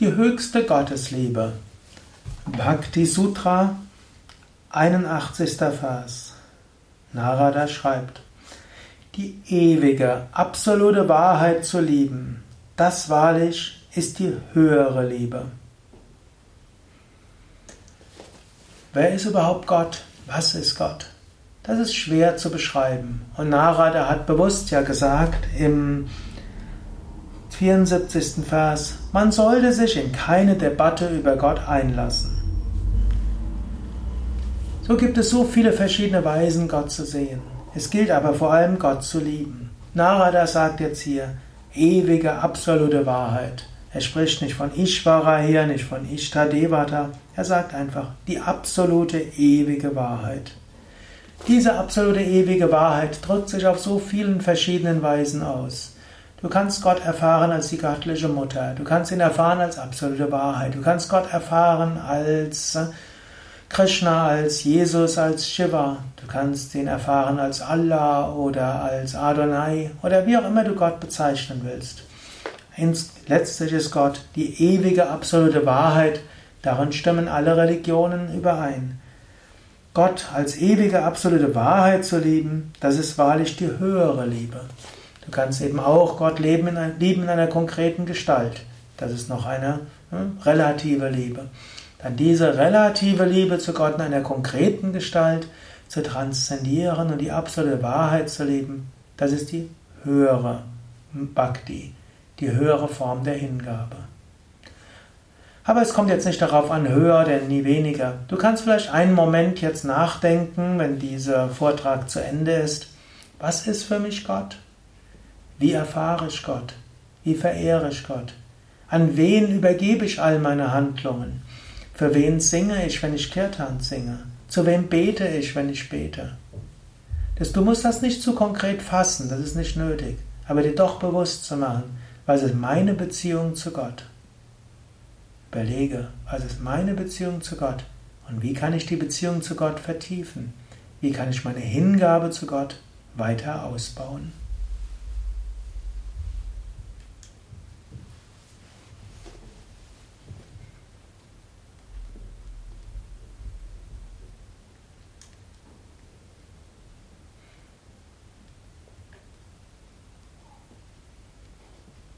Die höchste Gottesliebe. Bhakti Sutra, 81. Vers. Narada schreibt, die ewige, absolute Wahrheit zu lieben, das wahrlich ist die höhere Liebe. Wer ist überhaupt Gott? Was ist Gott? Das ist schwer zu beschreiben. Und Narada hat bewusst ja gesagt im 74. Vers, man sollte sich in keine Debatte über Gott einlassen. So gibt es so viele verschiedene Weisen, Gott zu sehen. Es gilt aber vor allem, Gott zu lieben. Narada sagt jetzt hier, ewige, absolute Wahrheit. Er spricht nicht von Ishvara hier, nicht von Ishtadevata. Er sagt einfach die absolute, ewige Wahrheit. Diese absolute, ewige Wahrheit drückt sich auf so vielen verschiedenen Weisen aus. Du kannst Gott erfahren als die göttliche Mutter. Du kannst ihn erfahren als absolute Wahrheit. Du kannst Gott erfahren als äh, Krishna, als Jesus, als Shiva. Du kannst ihn erfahren als Allah oder als Adonai oder wie auch immer du Gott bezeichnen willst. Letztlich ist Gott die ewige absolute Wahrheit. Darin stimmen alle Religionen überein. Gott als ewige absolute Wahrheit zu lieben, das ist wahrlich die höhere Liebe. Du kannst eben auch Gott leben in, lieben in einer konkreten Gestalt. Das ist noch eine hm, relative Liebe. Dann diese relative Liebe zu Gott in einer konkreten Gestalt zu transzendieren und die absolute Wahrheit zu leben, das ist die höhere Bhakti, die höhere Form der Hingabe. Aber es kommt jetzt nicht darauf an, höher denn nie weniger. Du kannst vielleicht einen Moment jetzt nachdenken, wenn dieser Vortrag zu Ende ist. Was ist für mich Gott? Wie erfahre ich Gott? Wie verehre ich Gott? An wen übergebe ich all meine Handlungen? Für wen singe ich, wenn ich Kirtan singe? Zu wem bete ich, wenn ich bete? Du musst das nicht zu konkret fassen, das ist nicht nötig, aber dir doch bewusst zu machen, was ist meine Beziehung zu Gott? Überlege, was ist meine Beziehung zu Gott und wie kann ich die Beziehung zu Gott vertiefen? Wie kann ich meine Hingabe zu Gott weiter ausbauen?